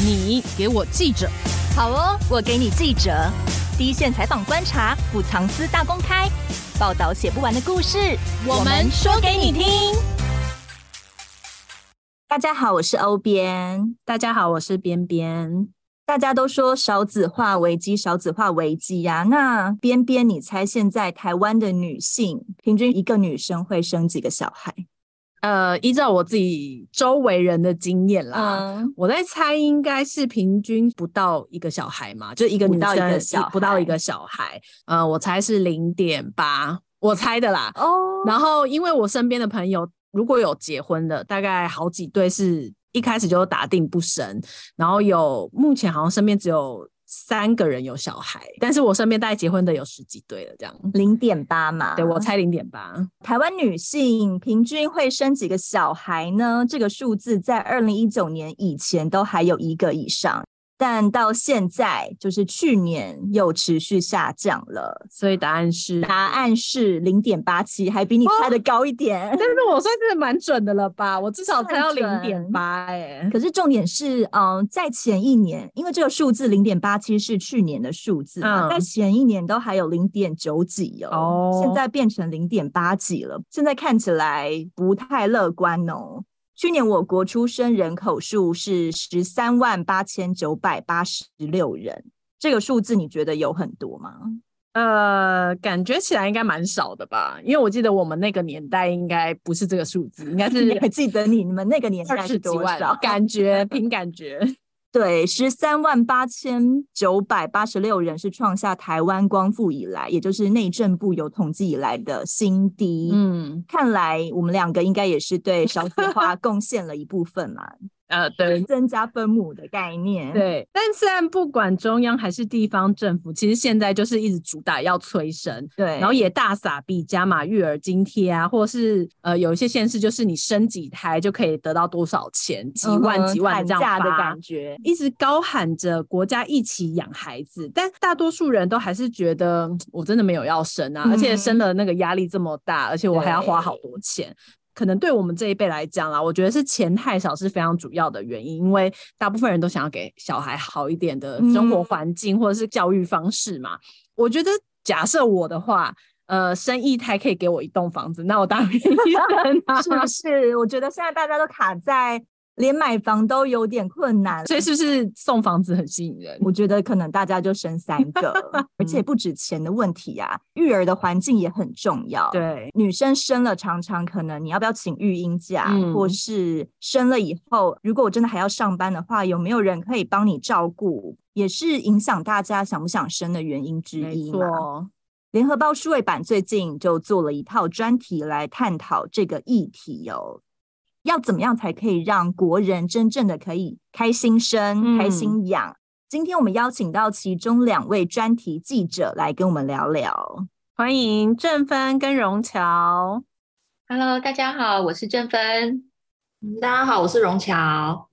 你给我记者，好哦，我给你记者，第一线采访观察，不藏私大公开，报道写不完的故事，我们说给你听。大家好，我是欧编。大家好，我是边边。大家都说少子化危机，少子化危机呀、啊。那边边，你猜现在台湾的女性平均一个女生会生几个小孩？呃，依照我自己周围人的经验啦，嗯、我在猜应该是平均不到一个小孩嘛，就一个女生不到一个小不到一个小孩。呃，我猜是零点八，我猜的啦。哦，然后因为我身边的朋友如果有结婚的，大概好几对是一开始就打定不生，然后有目前好像身边只有。三个人有小孩，但是我身边大概结婚的有十几对了，这样零点八嘛，对，我猜零点八。台湾女性平均会生几个小孩呢？这个数字在二零一九年以前都还有一个以上。但到现在，就是去年又持续下降了，所以答案是答案是零点八七，还比你猜的高一点。但是我算是蛮准的了吧？我至少猜到零点八哎。可是重点是，嗯、呃，在前一年，因为这个数字零点八七是去年的数字嘛，嗯、在前一年都还有零点九几哦，哦现在变成零点八几了，现在看起来不太乐观哦。去年我国出生人口数是十三万八千九百八十六人，这个数字你觉得有很多吗？呃，感觉起来应该蛮少的吧，因为我记得我们那个年代应该不是这个数字，应该是 你还记得你你们那个年代是多少？感觉凭感觉。对，十三万八千九百八十六人是创下台湾光复以来，也就是内政部有统计以来的新低。嗯，看来我们两个应该也是对少子化贡献了一部分嘛。呃，对，增加分母的概念，对。但虽然不管中央还是地方政府，其实现在就是一直主打要催生，对。然后也大撒币加码育儿津贴啊，或是呃有一些县市就是你生几胎就可以得到多少钱，几万几万这样发的感觉，一直高喊着国家一起养孩子，但大多数人都还是觉得我真的没有要生啊，嗯、而且生了那个压力这么大，而且我还要花好多钱。可能对我们这一辈来讲啦，我觉得是钱太少是非常主要的原因，因为大部分人都想要给小孩好一点的生活环境或者是教育方式嘛。嗯、我觉得假设我的话，呃，生一胎可以给我一栋房子，那我当然愿意生啊，是不是？我觉得现在大家都卡在。连买房都有点困难，所以是不是送房子很吸引人？我觉得可能大家就生三个，而且不止钱的问题啊，育儿的环境也很重要。对，女生生了常常可能你要不要请育婴假，嗯、或是生了以后，如果我真的还要上班的话，有没有人可以帮你照顾，也是影响大家想不想生的原因之一嘛。联合报数位版最近就做了一套专题来探讨这个议题哦。要怎么样才可以让国人真正的可以开心生、嗯、开心养？今天我们邀请到其中两位专题记者来跟我们聊聊，欢迎正芬跟荣乔。Hello，大家好，我是正芬。大家好，我是荣乔。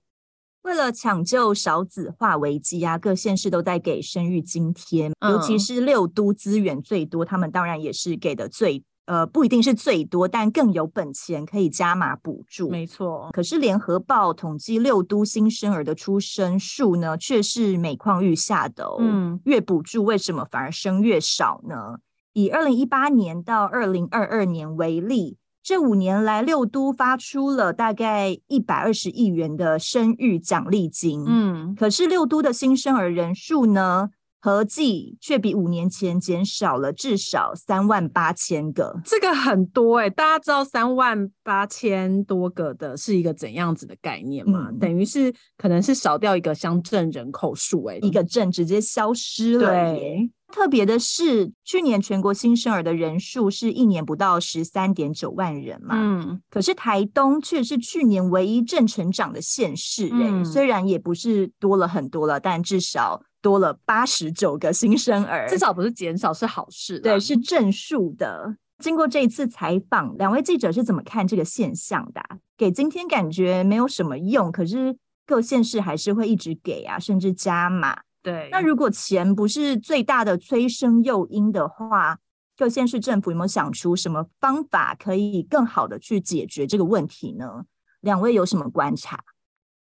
为了抢救少子化危机啊，各县市都在给生育津贴，嗯、尤其是六都资源最多，他们当然也是给的最。呃，不一定是最多，但更有本钱可以加码补助。没错，可是联合报统计六都新生儿的出生数呢，却是每况愈下的哦。嗯，越补助为什么反而生越少呢？以二零一八年到二零二二年为例，这五年来六都发出了大概一百二十亿元的生育奖励金。嗯，可是六都的新生儿人数呢？合计却比五年前减少了至少三万八千个，这个很多哎、欸！大家知道三万八千多个的是一个怎样子的概念吗？嗯、等于是可能是少掉一个乡镇人口数哎、欸，一个镇直接消失了。对，特别的是，去年全国新生儿的人数是一年不到十三点九万人嘛，嗯，可是台东却是去年唯一正成长的县市哎、欸，嗯、虽然也不是多了很多了，但至少。多了八十九个新生儿，至少不是减少，是好事。对，是正数的。经过这一次采访，两位记者是怎么看这个现象的？给今天感觉没有什么用，可是各县市还是会一直给啊，甚至加码。对，那如果钱不是最大的催生诱因的话，各县市政府有没有想出什么方法可以更好的去解决这个问题呢？两位有什么观察？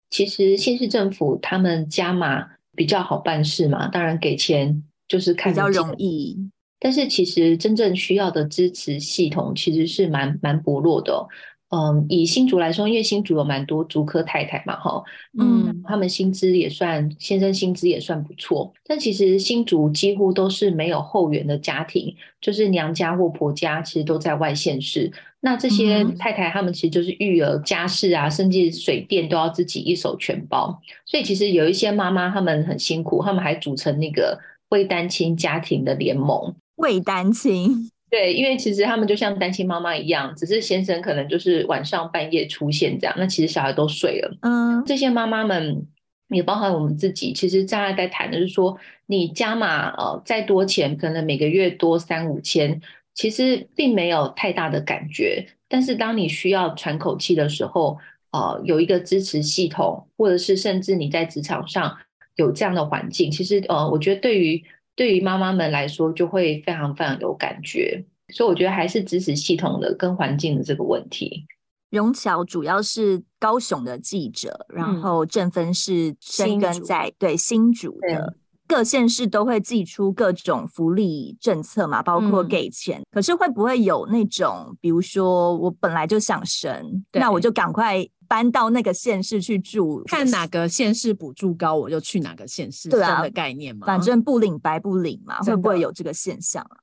其实县市政府他们加码比较好办事嘛，当然给钱就是看比较容易。但是其实真正需要的支持系统其实是蛮蛮薄弱的哦。嗯，以新竹来说，因为新竹有蛮多竹科太太嘛，哈，嗯，他们薪资也算，先生薪资也算不错。但其实新竹几乎都是没有后援的家庭，就是娘家或婆家其实都在外县市。那这些太太他们其实就是育儿、家事啊，甚至水电都要自己一手全包。所以其实有一些妈妈他们很辛苦，他们还组成那个为单亲家庭的联盟，为单亲。对，因为其实他们就像单亲妈妈一样，只是先生可能就是晚上半夜出现这样，那其实小孩都睡了。嗯，这些妈妈们也包含我们自己，其实大家在谈的是说，你加码呃再多钱，可能每个月多三五千，其实并没有太大的感觉。但是当你需要喘口气的时候，呃，有一个支持系统，或者是甚至你在职场上有这样的环境，其实呃，我觉得对于。对于妈妈们来说，就会非常非常有感觉，所以我觉得还是支持系统的跟环境的这个问题。荣乔主要是高雄的记者，嗯、然后正芬是生根在新对新竹的，各县市都会寄出各种福利政策嘛，包括给钱。嗯、可是会不会有那种，比如说我本来就想生，那我就赶快。搬到那个县市去住，看哪个县市补助高，我就去哪个县市，对啊的概念嘛。反正不领白不领嘛，会不会有这个现象啊？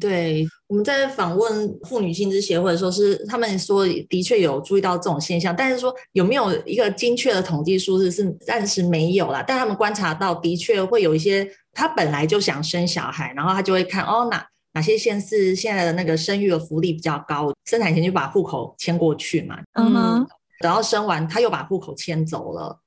对，我们在访问妇女薪资协会的时候，是他们说的确有注意到这种现象，但是说有没有一个精确的统计数字是暂时没有啦。但他们观察到，的确会有一些他本来就想生小孩，然后他就会看哦，哪哪些县市现在的那个生育的福利比较高，生产前就把户口迁过去嘛。嗯哼。等到生完，他又把户口迁走了。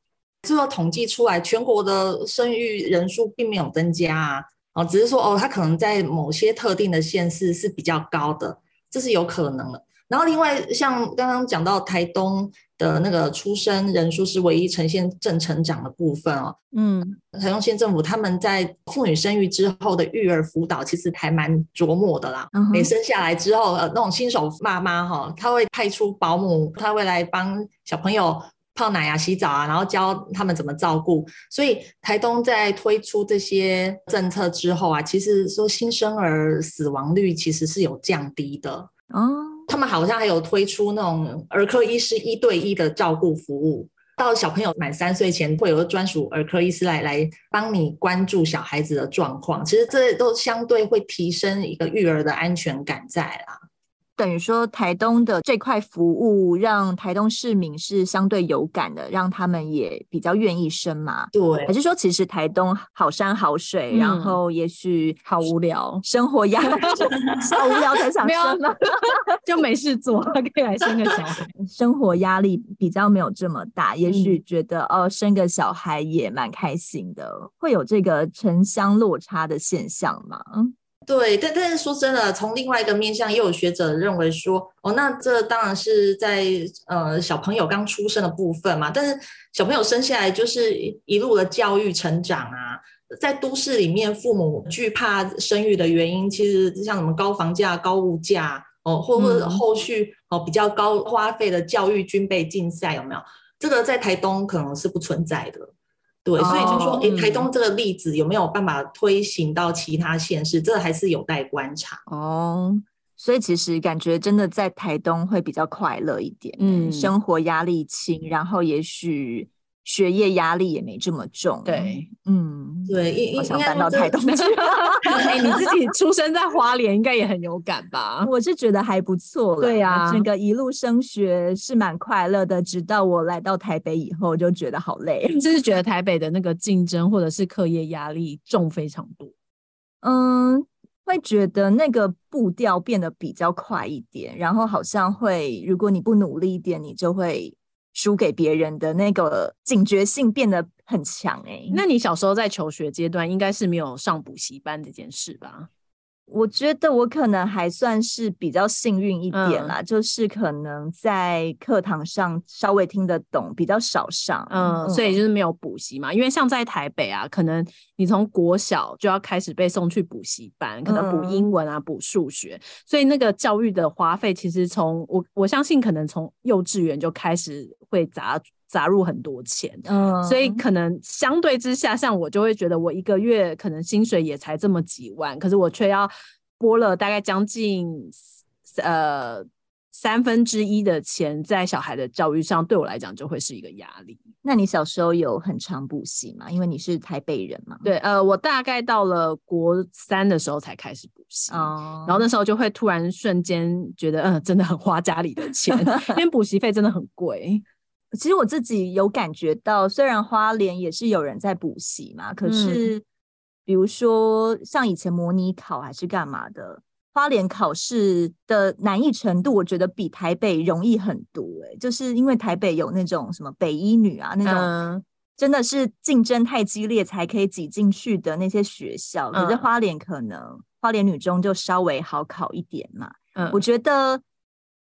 最后统计出来，全国的生育人数并没有增加啊，哦，只是说哦，他可能在某些特定的县市是比较高的，这是有可能的。然后另外像刚刚讲到台东的那个出生人数是唯一呈现正成长的部分哦，嗯，台东县政府他们在妇女生育之后的育儿辅导其实还蛮琢磨的啦。嗯、生下来之后，呃，那种新手妈妈哈，他会派出保姆，他会来帮小朋友泡奶啊、洗澡啊，然后教他们怎么照顾。所以台东在推出这些政策之后啊，其实说新生儿死亡率其实是有降低的哦。他们好像还有推出那种儿科医师一对一的照顾服务，到小朋友满三岁前，会有个专属儿科医师来来帮你关注小孩子的状况。其实这都相对会提升一个育儿的安全感在啦。等于说，台东的这块服务让台东市民是相对有感的，让他们也比较愿意生嘛。对，还是说其实台东好山好水，嗯、然后也许好无聊，生活压力 好无聊才想生吗？就没事做，可以来生个小孩。生活压力比较没有这么大，也许觉得、嗯、哦，生个小孩也蛮开心的，会有这个城乡落差的现象吗？对，但但是说真的，从另外一个面向，也有学者认为说，哦，那这当然是在呃小朋友刚出生的部分嘛。但是小朋友生下来就是一路的教育成长啊，在都市里面，父母惧怕生育的原因，其实像什么高房价、高物价哦，或或者后续哦比较高花费的教育军备竞赛，有没有？这个在台东可能是不存在的。对，所以就说，哎、哦，台东这个例子有没有办法推行到其他县市？嗯、这还是有待观察。哦，所以其实感觉真的在台东会比较快乐一点，嗯，生活压力轻，然后也许。学业压力也没这么重，对，嗯，对，好像搬到台东去。哎，你自己出生在花莲，应该也很有感吧？我是觉得还不错 了，对呀、啊，整个一路升学是蛮快乐的，直到我来到台北以后，就觉得好累。就是觉得台北的那个竞争或者是课业压力重非常多。嗯，会觉得那个步调变得比较快一点，然后好像会，如果你不努力一点，你就会。输给别人的那个警觉性变得很强哎、欸，那你小时候在求学阶段应该是没有上补习班这件事吧？我觉得我可能还算是比较幸运一点啦，嗯、就是可能在课堂上稍微听得懂，比较少上，嗯，所以就是没有补习嘛。因为像在台北啊，可能你从国小就要开始被送去补习班，可能补英文啊，补数学，所以那个教育的花费，其实从我我相信可能从幼稚园就开始。会砸砸入很多钱，嗯，所以可能相对之下，像我就会觉得我一个月可能薪水也才这么几万，可是我却要拨了大概将近呃。三分之一的钱在小孩的教育上，对我来讲就会是一个压力。那你小时候有很常补习吗？因为你是台北人嘛。对，呃，我大概到了国三的时候才开始补习，哦，然后那时候就会突然瞬间觉得，嗯、呃，真的很花家里的钱，因为补习费真的很贵。其实我自己有感觉到，虽然花莲也是有人在补习嘛，可是比如说像以前模拟考还是干嘛的。花莲考试的难易程度，我觉得比台北容易很多。哎，就是因为台北有那种什么北一女啊，那种真的是竞争太激烈才可以挤进去的那些学校。可是花莲可能花莲女中就稍微好考一点嘛。嗯，我觉得。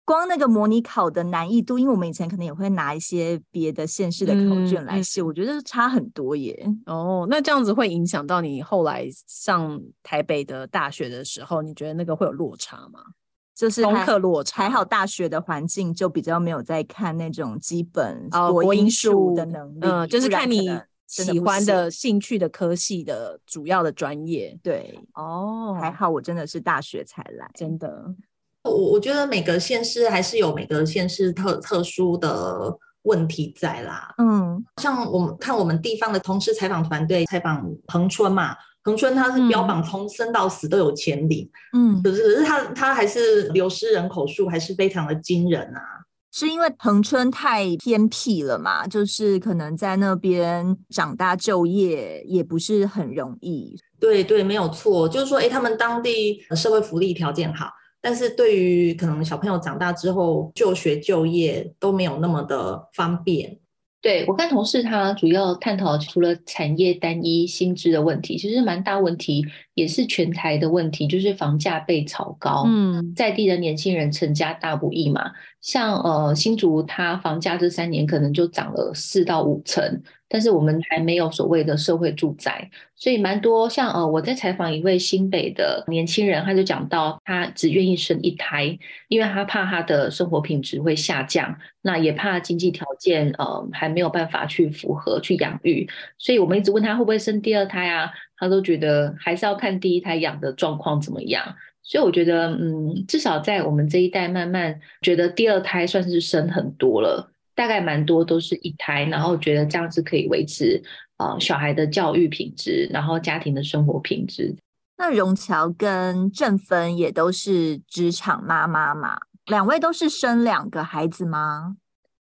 光那个模拟考的难易度，因为我们以前可能也会拿一些别的县市的考卷来试，嗯，我觉得差很多耶。哦，那这样子会影响到你后来上台北的大学的时候，你觉得那个会有落差吗？就是功课落差。还好大学的环境就比较没有在看那种基本国英数的能力，嗯，就是看你喜欢的兴趣的科系的主要的专业。对，哦，还好我真的是大学才来，真的。我我觉得每个县市还是有每个县市特特殊的问题在啦。嗯，像我们看我们地方的同事采访团队采访恒春嘛，恒春它是标榜从生到死都有钱领，嗯，可是可是他他还是流失人口数还是非常的惊人啊。是因为恒春太偏僻了嘛？就是可能在那边长大就业也不是很容易。对对，没有错，就是说，哎，他们当地社会福利条件好。但是对于可能小朋友长大之后就学就业都没有那么的方便。对，我看同事他主要探讨除了产业单一薪资的问题，其实蛮大问题，也是全台的问题，就是房价被炒高。嗯，在地的年轻人成家大不易嘛，像呃新竹，它房价这三年可能就涨了四到五成。但是我们还没有所谓的社会住宅，所以蛮多像呃，我在采访一位新北的年轻人，他就讲到他只愿意生一胎，因为他怕他的生活品质会下降，那也怕经济条件呃还没有办法去符合去养育，所以我们一直问他会不会生第二胎啊，他都觉得还是要看第一胎养的状况怎么样。所以我觉得嗯，至少在我们这一代慢慢觉得第二胎算是生很多了。大概蛮多都是一胎，然后觉得这样子可以维持啊、呃、小孩的教育品质，然后家庭的生活品质。那荣乔跟正芬也都是职场妈妈嘛？两位都是生两个孩子吗？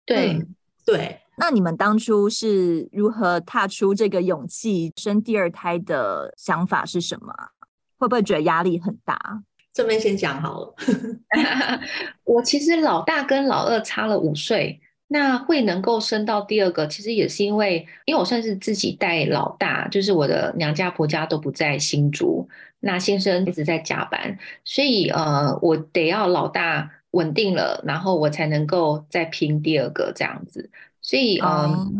对、嗯、对。那你们当初是如何踏出这个勇气生第二胎的想法是什么？会不会觉得压力很大？这边先讲好了。我其实老大跟老二差了五岁。那会能够生到第二个，其实也是因为，因为我算是自己带老大，就是我的娘家婆家都不在新竹，那先生一直在加班，所以呃，我得要老大稳定了，然后我才能够再拼第二个这样子。所以嗯、呃，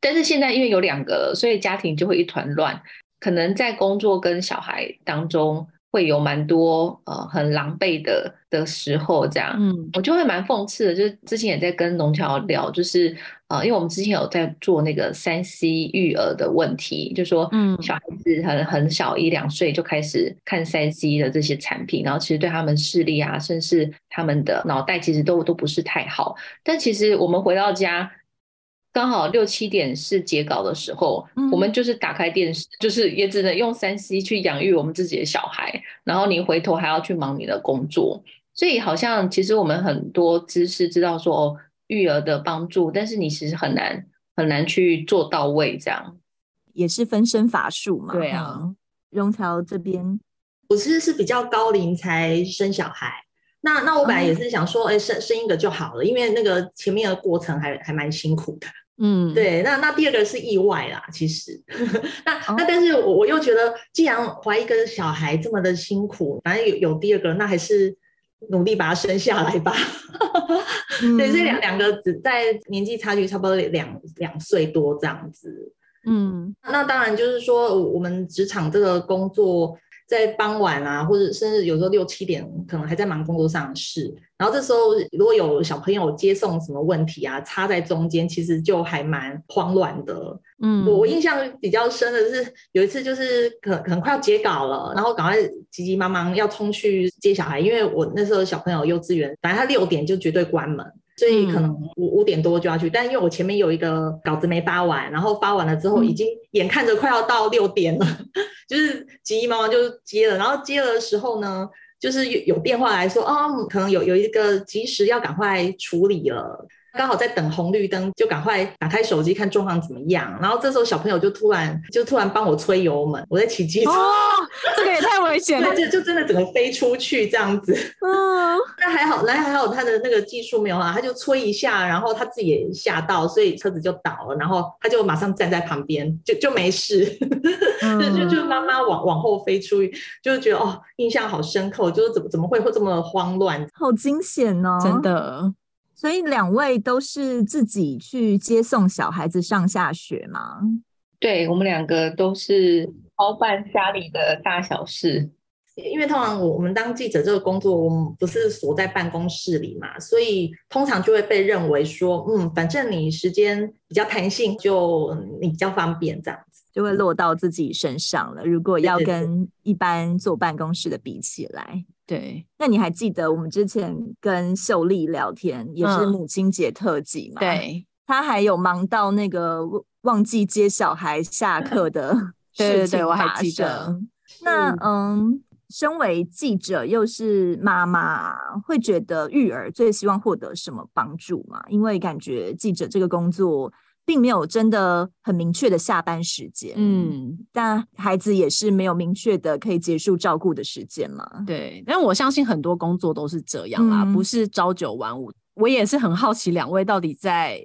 但是现在因为有两个，所以家庭就会一团乱，可能在工作跟小孩当中。会有蛮多呃很狼狈的的时候，这样，嗯，我就会蛮讽刺的。就是之前也在跟龙桥聊，就是呃，因为我们之前有在做那个三 C 育儿的问题，就说，嗯，小孩子很很小一两岁就开始看三 C 的这些产品，然后其实对他们视力啊，甚至他们的脑袋其实都都不是太好。但其实我们回到家。刚好六七点是截稿的时候，嗯，我们就是打开电视，就是也只能用三 C 去养育我们自己的小孩，然后你回头还要去忙你的工作，所以好像其实我们很多知识知道说哦，育儿的帮助，但是你其实很难很难去做到位，这样也是分身乏术嘛。对啊，荣桥这边，我其实是比较高龄才生小孩，那那我本来也是想说，哎，生生一个就好了，因为那个前面的过程还还蛮辛苦的。嗯，对，那那第二个是意外啦，其实，那、哦、那但是我我又觉得，既然怀一个小孩这么的辛苦，反正有有第二个，那还是努力把他生下来吧。嗯、对，这两两个只在年纪差距差不多两两岁多这样子。嗯，那当然就是说，我们职场这个工作在傍晚啊，或者甚至有时候六七点，可能还在忙工作上的事。然后这时候如果有小朋友接送什么问题啊，插在中间，其实就还蛮慌乱的。嗯，我我印象比较深的是有一次，就是可可能快要截稿了，然后赶快急急忙忙要冲去接小孩，因为我那时候小朋友幼稚园，反正他六点就绝对关门。所以可能五五点多就要去，但因为我前面有一个稿子没发完，然后发完了之后，已经眼看着快要到六点了，嗯、就是急急忙忙就接了，然后接了的时候呢，就是有有电话来说，哦，可能有有一个急时要赶快处理了。刚好在等红绿灯，就赶快打开手机看状况怎么样。然后这时候小朋友就突然就突然帮我催油门，我在骑机车，哦，这个也太危险了，就就真的整个飞出去这样子。嗯，那还好，那还好他的那个技术没有啊，他就催一下，然后他自己也吓到，所以车子就倒了，然后他就马上站在旁边，就就没事。嗯、就就就妈妈往往后飞出去，就觉得哦，印象好深刻，就是怎么怎么会会这么慌乱，好惊险哦，真的。所以两位都是自己去接送小孩子上下学吗？对，我们两个都是包办家里的大小事。因为通常我我们当记者这个工作，我们不是锁在办公室里嘛，所以通常就会被认为说，嗯，反正你时间比较弹性，就你比较方便这样子，就会落到自己身上了。如果要跟一般坐办公室的比起来。对，那你还记得我们之前跟秀丽聊天，也是母亲节特辑嘛？嗯、对，她还有忙到那个忘记接小孩下课的事情，对对对，我还记得。那嗯，身为记者又是妈妈，会觉得育儿最希望获得什么帮助吗？因为感觉记者这个工作。并没有真的很明确的下班时间，嗯，但孩子也是没有明确的可以结束照顾的时间嘛。对，但我相信很多工作都是这样啦，嗯、不是朝九晚五。我也是很好奇，两位到底在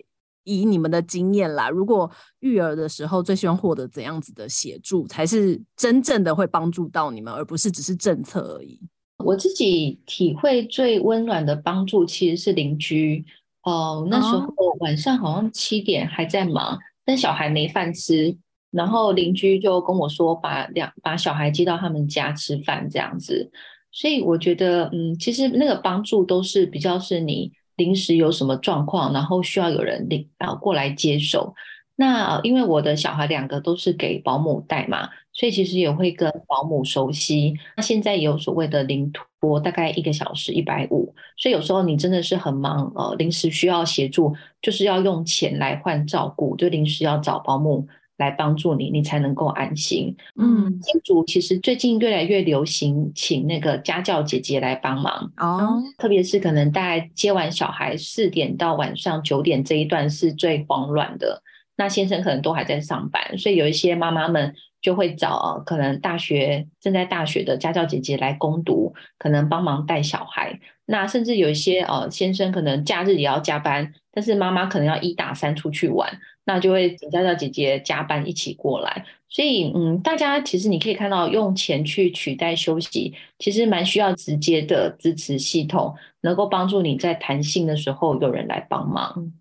以你们的经验啦，如果育儿的时候最希望获得怎样子的协助，才是真正的会帮助到你们，而不是只是政策而已。我自己体会最温暖的帮助其实是邻居。哦，那时候晚上好像七点还在忙，但小孩没饭吃，然后邻居就跟我说把两把小孩接到他们家吃饭这样子，所以我觉得嗯，其实那个帮助都是比较是你临时有什么状况，然后需要有人领啊过来接手。那因为我的小孩两个都是给保姆带嘛，所以其实也会跟保姆熟悉。那现在也有所谓的零托，大概一个小时一百五，所以有时候你真的是很忙，呃，临时需要协助，就是要用钱来换照顾，就临时要找保姆来帮助你，你才能够安心。嗯，新竹其实最近越来越流行请那个家教姐姐来帮忙哦，特别是可能大概接完小孩四点到晚上九点这一段是最慌乱的。那先生可能都还在上班，所以有一些妈妈们就会找可能大学正在大学的家教姐姐来攻读，可能帮忙带小孩。那甚至有一些呃先生可能假日也要加班，但是妈妈可能要一打三出去玩，那就会请家教姐姐加班一起过来。所以嗯，大家其实你可以看到，用钱去取代休息，其实蛮需要直接的支持系统，能够帮助你在弹性的时候有人来帮忙。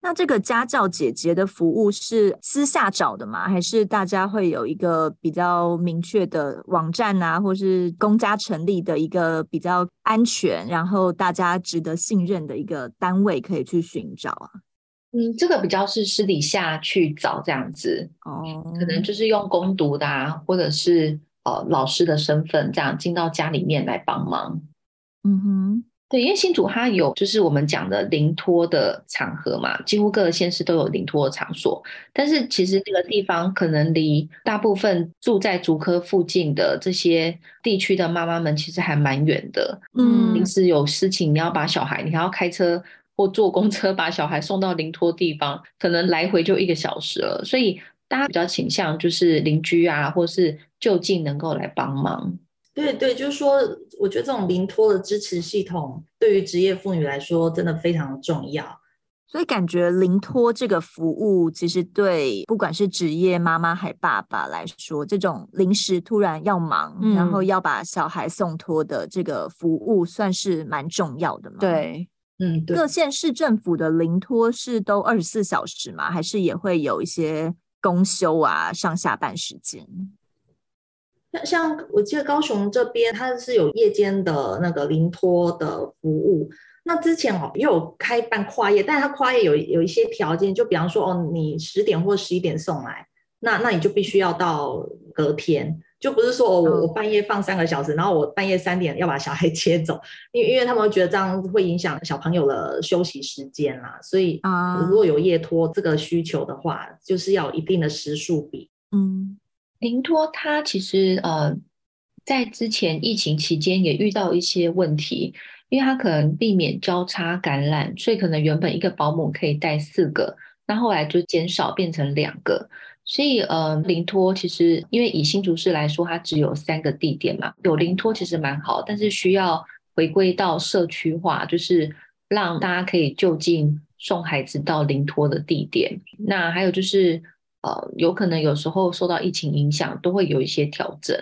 那这个家教姐姐的服务是私下找的吗？还是大家会有一个比较明确的网站啊，或是公家成立的一个比较安全，然后大家值得信任的一个单位可以去寻找啊？嗯，这个比较是私底下去找这样子哦，可能就是用工读的啊，或者是呃老师的身份这样进到家里面来帮忙。嗯哼。对，因为新竹它有就是我们讲的临托的场合嘛，几乎各个县市都有临托的场所。但是其实这个地方可能离大部分住在竹科附近的这些地区的妈妈们其实还蛮远的。嗯，临时有事情你要把小孩，你还要开车或坐公车把小孩送到临托地方，可能来回就一个小时了。所以大家比较倾向就是邻居啊，或是就近能够来帮忙。对对，就是说，我觉得这种临托的支持系统对于职业妇女来说真的非常重要。所以感觉临托这个服务，其实对不管是职业妈妈还爸爸来说，这种临时突然要忙，嗯、然后要把小孩送托的这个服务，算是蛮重要的嘛。对，嗯，对。各县市政府的临托是都二十四小时吗？还是也会有一些公休啊、上下班时间？像像我记得高雄这边，它是有夜间的那个临托的服务。那之前哦，又有开办跨夜，但是它跨夜有有一些条件，就比方说哦，你十点或十一点送来，那那你就必须要到隔天，就不是说我我半夜放三个小时，然后我半夜三点要把小孩 接走，因为因为他们会觉得这样会影响小朋友的休息时间啦，所以啊，如果有夜托这个需求的话，就是要有一定的时数比。嗯，临托它其实呃，在之前疫情期间也遇到一些问题。因为他可能避免交叉感染，所以可能原本一个保姆可以带四个，那后来就减少变成两个。所以呃，临托其实因为以新竹市来说，它只有三个地点嘛，有临托其实蛮好，但是需要回归到社区化，就是让大家可以就近送孩子到临托的地点。那还有就是呃，有可能有时候受到疫情影响，都会有一些调整。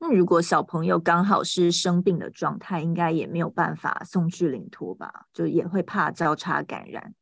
那如果小朋友刚好是生病的状态，应该也没有办法送去领托吧？就也会怕交叉感染。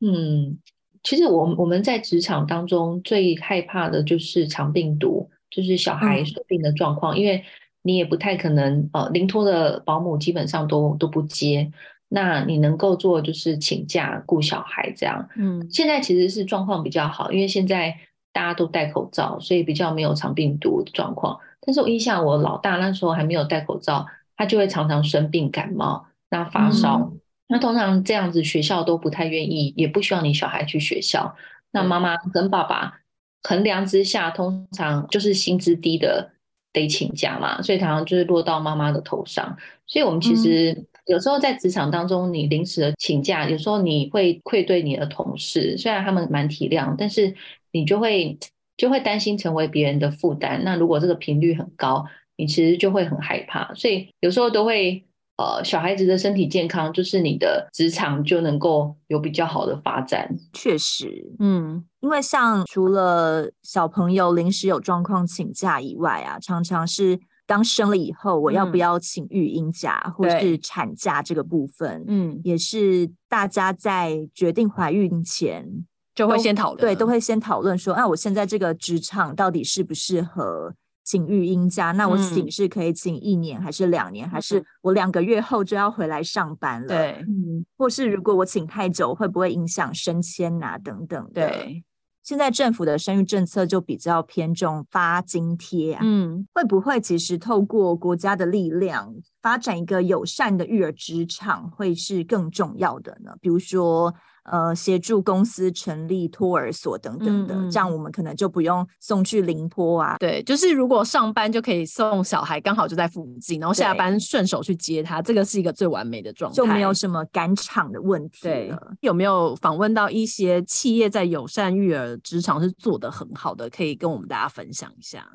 嗯，其实我我们在职场当中最害怕的就是肠病毒，就是小孩生病的状况，嗯、因为你也不太可能呃，临托的保姆基本上都都不接，那你能够做就是请假顾小孩这样。嗯，现在其实是状况比较好，因为现在大家都戴口罩，所以比较没有肠病毒的状况。但是我印象，我老大那时候还没有戴口罩，他就会常常生病感冒，那发烧。嗯、那通常这样子，学校都不太愿意，也不希望你小孩去学校。那妈妈跟爸爸衡量之下，通常就是薪资低的得请假嘛，所以常常就是落到妈妈的头上。所以我们其实有时候在职场当中，你临时的请假，有时候你会愧对你的同事，虽然他们蛮体谅，但是你就会。就会担心成为别人的负担。那如果这个频率很高，你其实就会很害怕。所以有时候都会，呃，小孩子的身体健康，就是你的职场就能够有比较好的发展。确实，嗯，因为像除了小朋友临时有状况请假以外啊，常常是刚生了以后，我要不要请育婴假、嗯、或是产假这个部分，嗯，也是大家在决定怀孕前。就会先讨论，对，都会先讨论说，那、啊、我现在这个职场到底适不适合请育婴假？那我请是可以请一年，还是两年，嗯、还是我两个月后就要回来上班了？对，嗯，或是如果我请太久，会不会影响升迁啊？等等的。对，现在政府的生育政策就比较偏重发津贴啊，嗯，会不会其实透过国家的力量发展一个友善的育儿职场，会是更重要的呢？比如说。呃，协助公司成立托儿所等等的，嗯、这样我们可能就不用送去临托啊。对，就是如果上班就可以送小孩，刚好就在附近，然后下班顺手去接他，这个是一个最完美的状态，就没有什么赶场的问题有没有访问到一些企业在友善育儿职场是做得很好的，可以跟我们大家分享一下？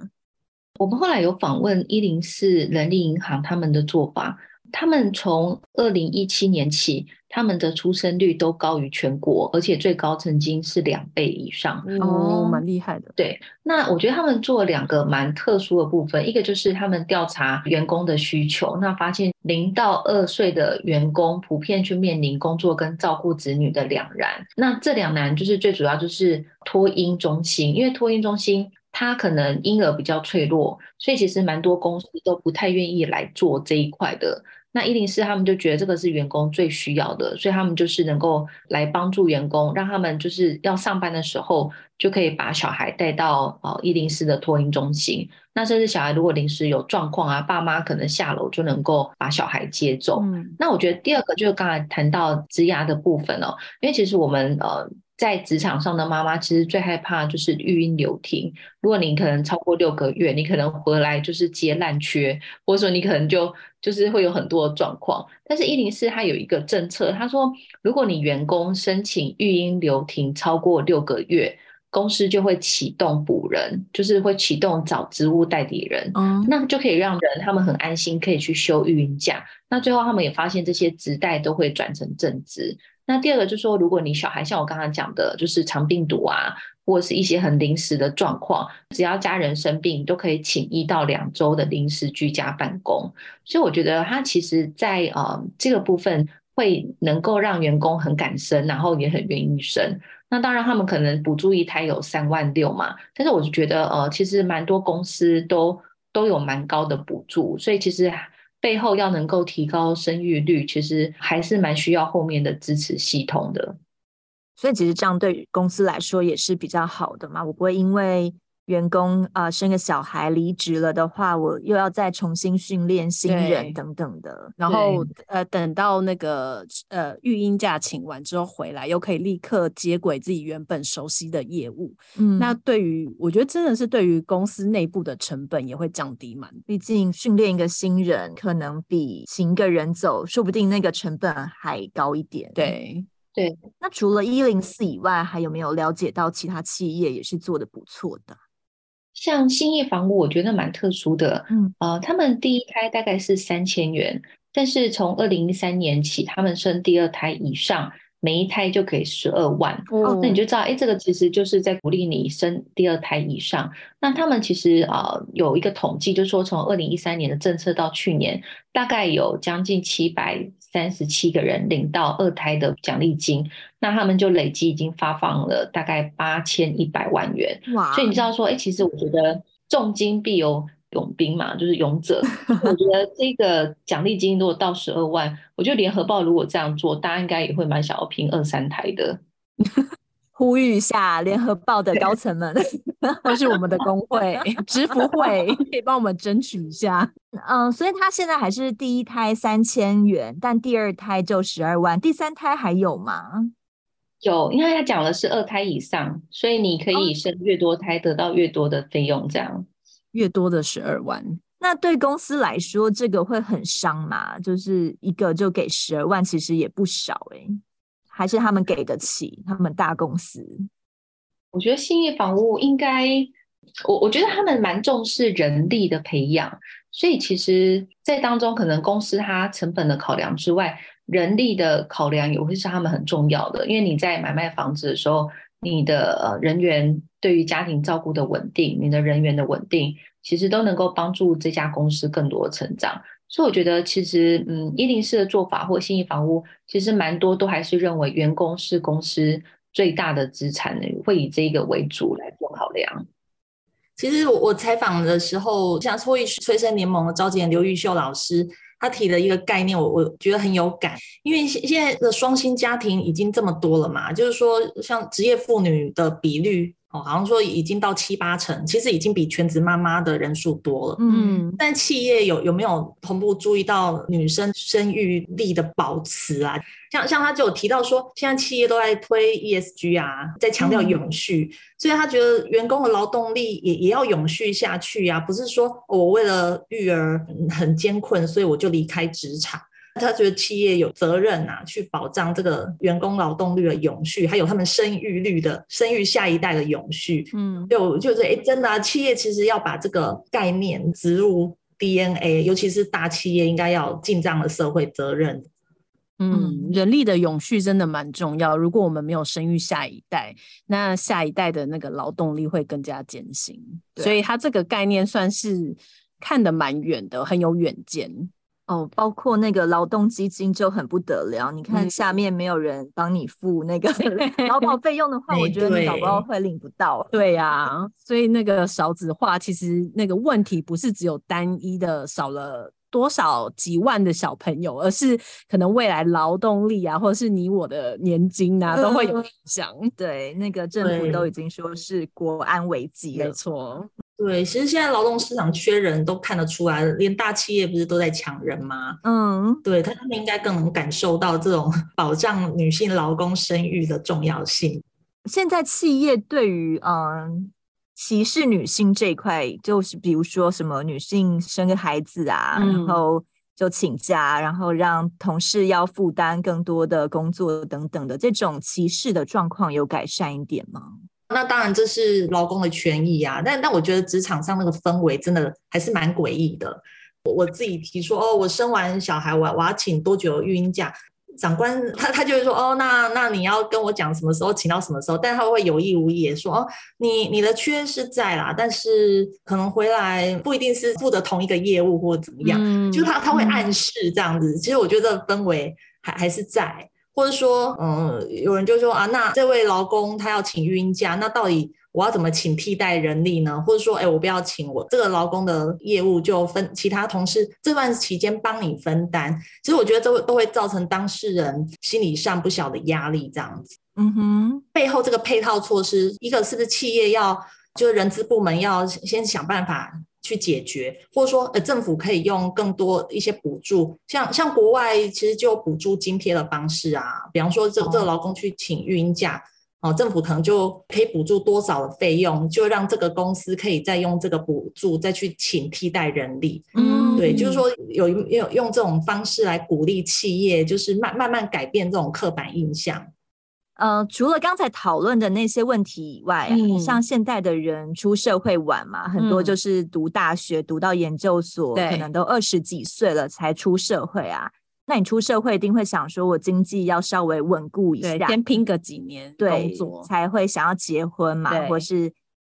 我们后来有访问一零四人力银行他们的做法。他们从二零一七年起，他们的出生率都高于全国，而且最高曾经是两倍以上哦，蛮厉害的。对，那我觉得他们做了两个蛮特殊的部分，一个就是他们调查员工的需求，那发现零到二岁的员工普遍去面临工作跟照顾子女的两难。那这两难就是最主要就是托婴中心，因为托婴中心它可能婴儿比较脆弱，所以其实蛮多公司都不太愿意来做这一块的。那一零四他们就觉得这个是员工最需要的，所以他们就是能够来帮助员工，让他们就是要上班的时候就可以把小孩带到呃一零四的托婴中心。那甚至小孩如果临时有状况啊，爸妈可能下楼就能够把小孩接走。嗯、那我觉得第二个就是刚才谈到职涯的部分哦，因为其实我们呃。在职场上的妈妈其实最害怕就是育婴留停。如果你可能超过六个月，你可能回来就是接烂缺，或者说你可能就就是会有很多的状况。但是一零四它有一个政策，他说如果你员工申请育婴留停超过六个月，公司就会启动补人，就是会启动找职务代理人，嗯，那就可以让人他们很安心可以去休育婴假。那最后他们也发现这些职代都会转成正职。那第二个就是说，如果你小孩像我刚刚讲的，就是肠病毒啊，或者是一些很临时的状况，只要家人生病，都可以请一到两周的临时居家办公。所以我觉得他其实在呃这个部分会能够让员工很敢生，然后也很愿意生。那当然他们可能补助一胎有三万六嘛，但是我就觉得呃其实蛮多公司都都有蛮高的补助，所以其实背后要能够提高生育率，其实还是蛮需要后面的支持系统的。所以其实这样对公司来说也是比较好的嘛，我不会因为。员工啊、呃，生个小孩离职了的话，我又要再重新训练新人等等的。然后呃，等到那个呃育婴假请完之后回来，又可以立刻接轨自己原本熟悉的业务。嗯，那对于我觉得真的是对于公司内部的成本也会降低蛮。毕竟训练一个新人可能比请一个人走，说不定那个成本还高一点。对对。那除了一零四以外，还有没有了解到其他企业也是做的不错的？像信义房屋，我觉得蛮特殊的。嗯，呃，他们第一胎大概是三千元，但是从二零一三年起，他们生第二胎以上，每一胎就可以十二万。哦，那你就知道，哎，这个其实就是在鼓励你生第二胎以上。那他们其实啊，呃，有一个统计，就是说从二零一三年的政策到去年，大概有将近七百三十七个人领到二胎的奖励金，那他们就累计已经发放了大概八千一百万元。哇！所以你知道说，哎、欸，其实我觉得重金必有勇兵嘛，就是勇者。我觉得这个奖励金如果到十二万，我觉得联合报如果这样做，大家应该也会蛮想要拼二三胎的。呼吁一下联合 报的高层们，或是我们的工会、职福会，可以帮我们争取一下。嗯，所以他现在还是第一胎三千元，但第二胎就十二万，第三胎还有吗？有，因为他讲的是二胎以上，所以你可以生越多胎得到越多的费用，这样、哦、越多的十二万。那对公司来说，这个会很伤嘛？就是一个就给十二万，其实也不少哎、欸。还是他们给得起？他们大公司，我觉得信义房屋应该，我我觉得他们蛮重视人力的培养，所以其实，在当中可能公司它成本的考量之外，人力的考量也会是他们很重要的。因为你在买卖房子的时候，你的人员对于家庭照顾的稳定，你的人员的稳定，其实都能够帮助这家公司更多的成长。所以我觉得，其实，嗯，一零四的做法或新意房屋，其实蛮多都还是认为员工是公司最大的资产，会以这个为主来做考量。其实我我采访的时候，像创意催生联盟的召集人刘玉秀老师，他提了一个概念，我我觉得很有感，因为现现在的双薪家庭已经这么多了嘛，就是说，像职业妇女的比率。好像说已经到七八成，其实已经比全职妈妈的人数多了。嗯，但企业有有没有同步注意到女生生育力的保持啊？像像他就有提到说，现在企业都在推 ESG 啊，在强调永续，嗯，所以他觉得员工的劳动力也也要永续下去啊，不是说我为了育儿很艰困，所以我就离开职场。他觉得企业有责任啊，去保障这个员工劳动率的永续，还有他们生育率的生育下一代的永续。嗯，就就是哎，真的啊，企业其实要把这个概念植入 DNA，尤其是大企业应该要尽这样的社会责任。嗯，人力的永续真的蛮重要。如果我们没有生育下一代，那下一代的那个劳动力会更加艰辛。所以他这个概念算是看得蛮远的，很有远见。哦，包括那个劳动基金就很不得了。你看下面没有人帮你付那个 劳保费用的话，我觉得你搞不好会领不到。对呀、啊，所以那个少子化其实那个问题不是只有单一的少了多少几万的小朋友，而是可能未来劳动力啊，或者是你我的年金啊，都会有影响、嗯。对，那个政府都已经说是国安危机了。没错。对，其实现在劳动市场缺人都看得出来，连大企业不是都在抢人吗？嗯，对，他们应该更能感受到这种 保障女性劳工生育的重要性。现在企业对于嗯歧视女性这一块，就是比如说什么女性生个孩子啊，嗯、然后就请假，然后让同事要负担更多的工作等等的这种歧视的状况，有改善一点吗？那当然，这是劳工的权益啊。但但我觉得职场上那个氛围真的还是蛮诡异的。我我自己提出哦，我生完小孩，我我要请多久育婴假？长官他他就会说哦，那那你要跟我讲什么时候请到什么时候？但他会有意无意也说哦，你你的缺是在啦，但是可能回来不一定是负责同一个业务或者怎么样。嗯，就他他会暗示这样子。其实我觉得氛围还还是在。或者说，嗯，有人就说啊，那这位劳工他要请育婴假，那到底我要怎么请替代人力呢？或者说，哎，我不要请我这个劳工的业务，就分其他同事这段期间帮你分担。其实我觉得这都会造成当事人心理上不小的压力，这样子。嗯哼，背后这个配套措施，一个是不是企业要，就是人资部门要先想办法去解决，或者说，呃，政府可以用更多一些补助，像像国外其实就有补助津贴的方式啊，比方说这这个劳工去请育婴假。哦，政府可能就可以补助多少的费用，就让这个公司可以再用这个补助再去请替代人力。嗯，对，就是说有用用这种方式来鼓励企业，就是慢慢慢改变这种刻板印象。呃，除了刚才讨论的那些问题以外，嗯，像现代的人出社会晚嘛，很多就是读大学、读到研究所，可能都二十几岁了才出社会啊。那你出社会一定会想说，我经济要稍微稳固一下，先拼个几年工作，才会想要结婚嘛，或是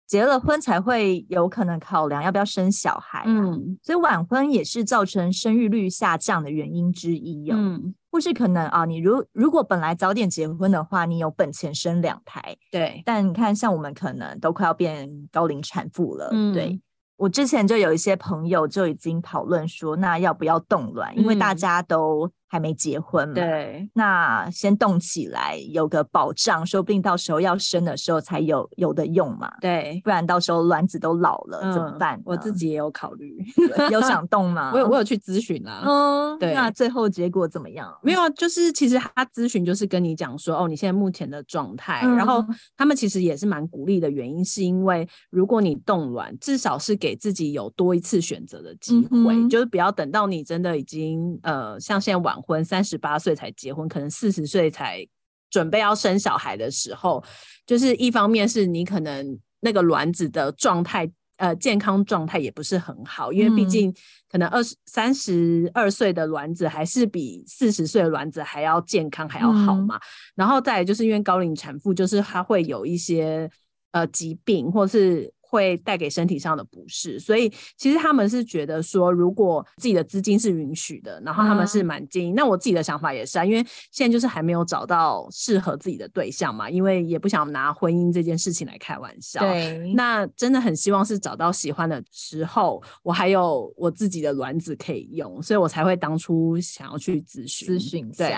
结了婚才会有可能考量要不要生小孩。嗯，所以晚婚也是造成生育率下降的原因之一。嗯，或是可能啊，你如如果本来早点结婚的话，你有本钱生两胎。对，但你看，像我们可能都快要变高龄产妇了。嗯，对。我之前就有一些朋友就已经讨论说，那要不要冻卵？因为大家都还没结婚嘛。对，那先动起来，有个保障，说不定到时候要生的时候才有有的用嘛。对，不然到时候卵子都老了、嗯、怎么办？我自己也有考虑，有想动吗？我有我有去咨询啦。嗯，对。那最后结果怎么样？没有啊，就是其实他咨询就是跟你讲说，哦，你现在目前的状态、嗯，然后他们其实也是蛮鼓励的原因，是因为如果你冻卵，至少是给给自己有多一次选择的机会、嗯，就是不要等到你真的已经呃，像现在晚婚三十八岁才结婚，可能四十岁才准备要生小孩的时候，就是一方面是你可能那个卵子的状态呃健康状态也不是很好，因为毕竟可能二十三十二岁的卵子还是比四十岁的卵子还要健康还要好嘛，嗯、然后再来就是因为高龄产妇就是她会有一些呃疾病或是。会带给身体上的不适，所以其实他们是觉得说，如果自己的资金是允许的，然后他们是蛮建议。那我自己的想法也是啊，因为现在就是还没有找到适合自己的对象嘛，因为也不想拿婚姻这件事情来开玩笑。对，那真的很希望是找到喜欢的时候，我还有我自己的卵子可以用，所以我才会当初想要去咨询咨询。对，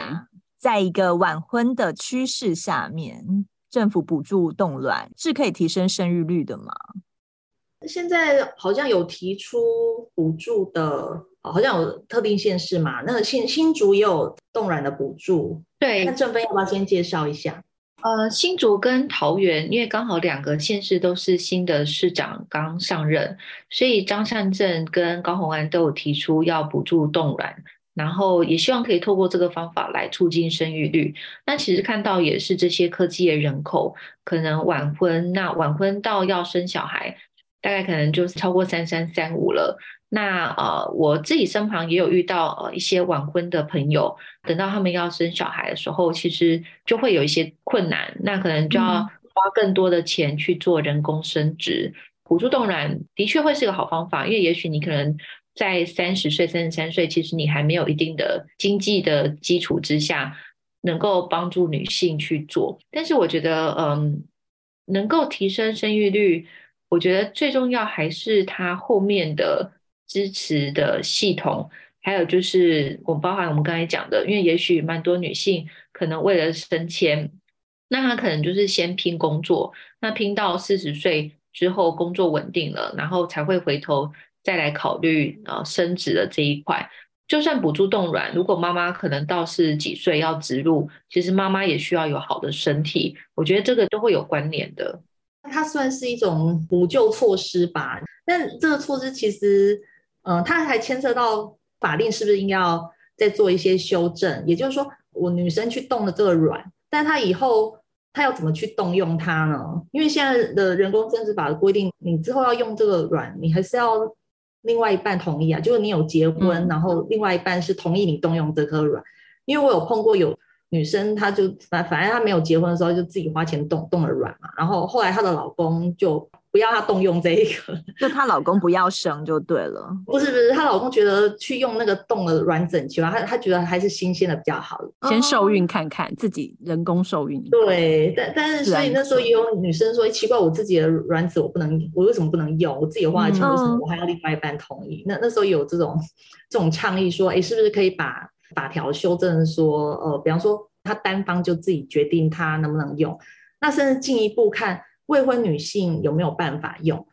在一个晚婚的趋势下面。政府补助冻卵是可以提升生育率的吗？现在好像有提出补助的，好像有特定县市嘛。那个新新竹也有冻卵的补助。对，那郑芬要不要先介绍一下？呃，新竹跟桃园，因为刚好两个县市都是新的市长刚上任，所以张善政跟高虹安都有提出要补助冻卵。然后也希望可以透过这个方法来促进生育率。那其实看到也是这些科技的人口可能晚婚，那晚婚到要生小孩，大概可能就是超过三三三五了。那呃，我自己身旁也有遇到呃一些晚婚的朋友，等到他们要生小孩的时候，其实就会有一些困难，那可能就要花更多的钱去做人工生殖。辅助冻卵的确会是个好方法，因为也许你可能。在三十岁、三十三岁，其实你还没有一定的经济的基础之下，能够帮助女性去做。但是我觉得，嗯，能够提升生育率，我觉得最重要还是它后面的支持的系统，还有就是我包含我们刚才讲的，因为也许蛮多女性可能为了升迁，那她可能就是先拼工作，那拼到四十岁之后工作稳定了，然后才会回头。再来考虑啊，生殖的这一块，就算补助冻卵，如果妈妈可能到四十几岁要植入，其实妈妈也需要有好的身体，我觉得这个都会有关联的。它算是一种补救措施吧，但这个措施其实，呃，它还牵涉到法令是不是应该要再做一些修正？也就是说，我女生去冻了这个卵，但她以后她要怎么去动用它呢？因为现在的人工生殖法的规定，你之后要用这个卵，你还是要。另外一半同意啊，就是你有结婚，嗯，然后另外一半是同意你动用这颗卵。因为我有碰过有女生，她就反反正她没有结婚的时候就自己花钱动动了卵嘛，然后后来她的老公就不要她动用这一个，就她老公不要生就对了。不是不是，她老公觉得去用那个冻的软整球，她她觉得还是新鲜的比较好，先受孕看看，自己人工受孕。对，但但是所以那时候也有女生说，奇怪，我自己的卵子我不能，我为什么不能用？我自己花的钱，为什么我还要另外一半同意？那那时候有这种这种倡议说，哎，是不是可以把法条修正说，呃，比方说她单方就自己决定她能不能用，那甚至进一步看。未婚女性有没有办法用？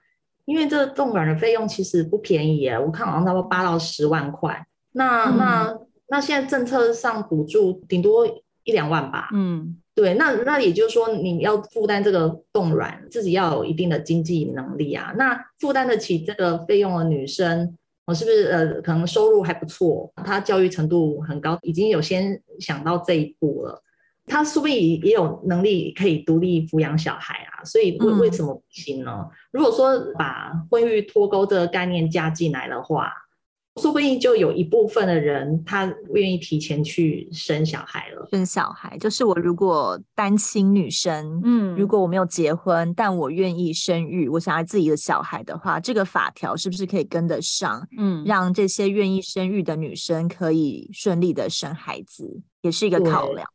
因为这个冻卵的费用其实不便宜耶，我看好像差不多八到十万块。那、嗯、那那现在政策上补助顶多一两万吧。嗯，对。那那也就是说，你要负担这个冻卵，自己要有一定的经济能力啊。那负担得起这个费用的女生，我是不是呃可能收入还不错，她教育程度很高，已经有先想到这一步了。他说不定也有能力可以独立抚养小孩啊，所以为为什么不行呢？嗯、如果说把婚育脱钩这个概念加进来的话，说不定就有一部分的人他愿意提前去生小孩了。生小孩就是我如果单亲女生，嗯，如果我没有结婚，但我愿意生育，我想要自己的小孩的话，这个法条是不是可以跟得上？嗯，让这些愿意生育的女生可以顺利的生孩子，也是一个考量。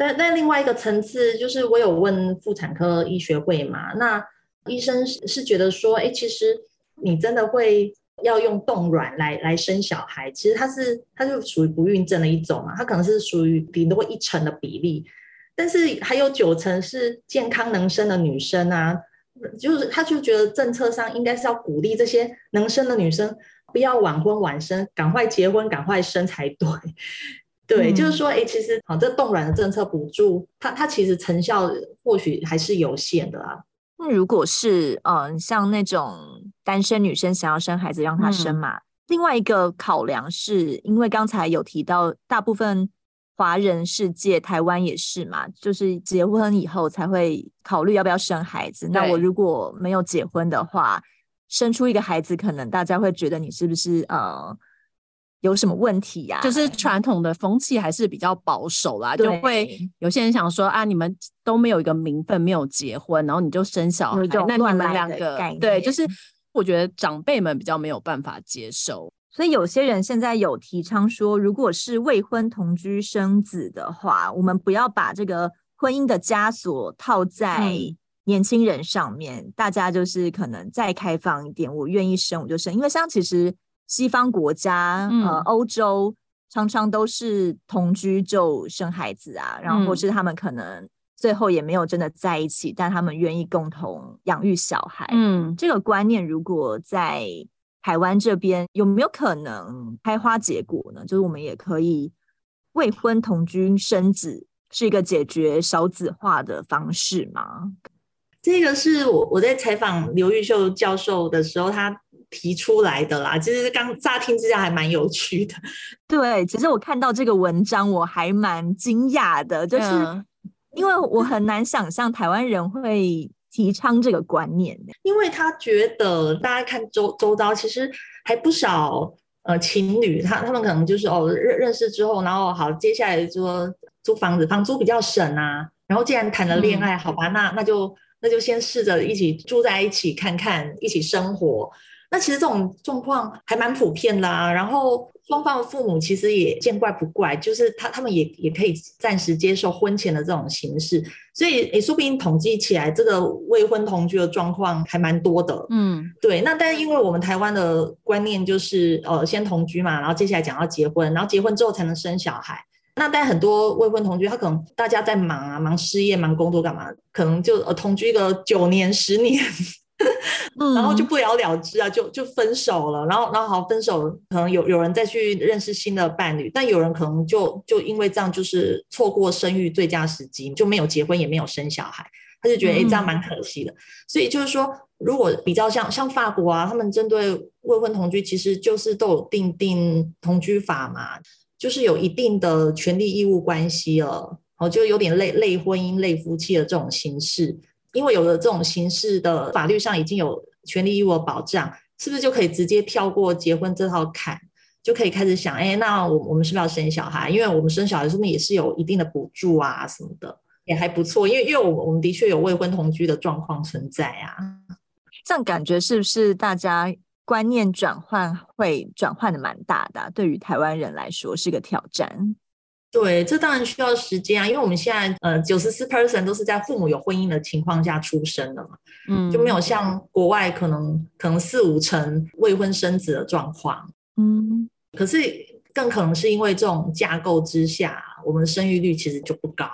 但但另外一个层次就是，我有问妇产科医学会嘛，那医生是是觉得说，哎，其实你真的会要用冻卵来来生小孩，其实它是它就属于不孕症的一种嘛，它可能是属于顶多一成的比例，但是还有九成是健康能生的女生啊，就是他就觉得政策上应该是要鼓励这些能生的女生不要晚婚晚生，赶快结婚赶快生才对。对，就是说，哎，其实啊，这冻卵的政策补助，它它其实成效或许还是有限的啊。那如果是嗯、呃，像那种单身女生想要生孩子，让她生嘛。嗯、另外一个考量是因为刚才有提到，大部分华人世界，台湾也是嘛，就是结婚以后才会考虑要不要生孩子。那我如果没有结婚的话，生出一个孩子，可能大家会觉得你是不是呃？有什么问题呀、啊？就是传统的风气还是比较保守啦，就会有些人想说啊，你们都没有一个名分，没有结婚，然后你就生小孩，那你们两个对，就是我觉得长辈们比较没有办法接受，所以有些人现在有提倡说，如果是未婚同居生子的话，我们不要把这个婚姻的枷锁套在年轻人上面，嗯、大家就是可能再开放一点，我愿意生我就生，因为像其实。西方国家，呃，欧洲常常都是同居就生孩子啊，嗯、然后或是他们可能最后也没有真的在一起，但他们愿意共同养育小孩。嗯，这个观念如果在台湾这边有没有可能开花结果呢？就是我们也可以未婚同居生子，是一个解决少子化的方式吗？这个是我我在采访刘玉秀教授的时候，他。提出来的啦，其实刚乍听之下还蛮有趣的。对，其实我看到这个文章我还蛮惊讶的，就是因为我很难想象台湾人会提倡这个观念，因为他觉得大家看周周遭其实还不少呃情侣，他他们可能就是哦认认识之后，然后好接下来说租房子，房租比较省啊，然后既然谈了恋爱，嗯、好吧，那那就那就先试着一起住在一起看看，一起生活。那其实这种状况还蛮普遍的啊，然后双方的父母其实也见怪不怪，就是他他们也也可以暂时接受婚前的这种形式，所以也，说不定统计起来这个未婚同居的状况还蛮多的。嗯，对。那但是因为我们台湾的观念就是呃先同居嘛，然后接下来讲要结婚，然后结婚之后才能生小孩。那但很多未婚同居，他可能大家在忙啊，忙事业、忙工作干嘛，可能就呃同居一个九年、十年。然后就不了了之啊，就就分手了。然后，然后好分手，可能有有人再去认识新的伴侣，但有人可能就就因为这样，就是错过生育最佳时机，就没有结婚，也没有生小孩。他就觉得，哎，这样蛮可惜的。所以就是说，如果比较像像法国啊，他们针对未婚同居，其实就是都有定定同居法嘛，就是有一定的权利义务关系了，哦，就有点类类婚姻、类夫妻的这种形式。因为有了这种形式的法律上已经有权利义务保障，是不是就可以直接跳过结婚这套坎，就可以开始想，哎，那我我们是不是要生小孩？因为我们生小孩是不是也是有一定的补助啊什么的，也还不错。因为因为我我们的确有未婚同居的状况存在啊。这样感觉是不是大家观念转换会转换的蛮大的啊？对于台湾人来说是个挑战。对，这当然需要时间啊，因为我们现在呃九十四 percent 都是在父母有婚姻的情况下出生的嘛，嗯，就没有像国外可能可能四五成未婚生子的状况，嗯，可是更可能是因为这种架构之下，我们的生育率其实就不高，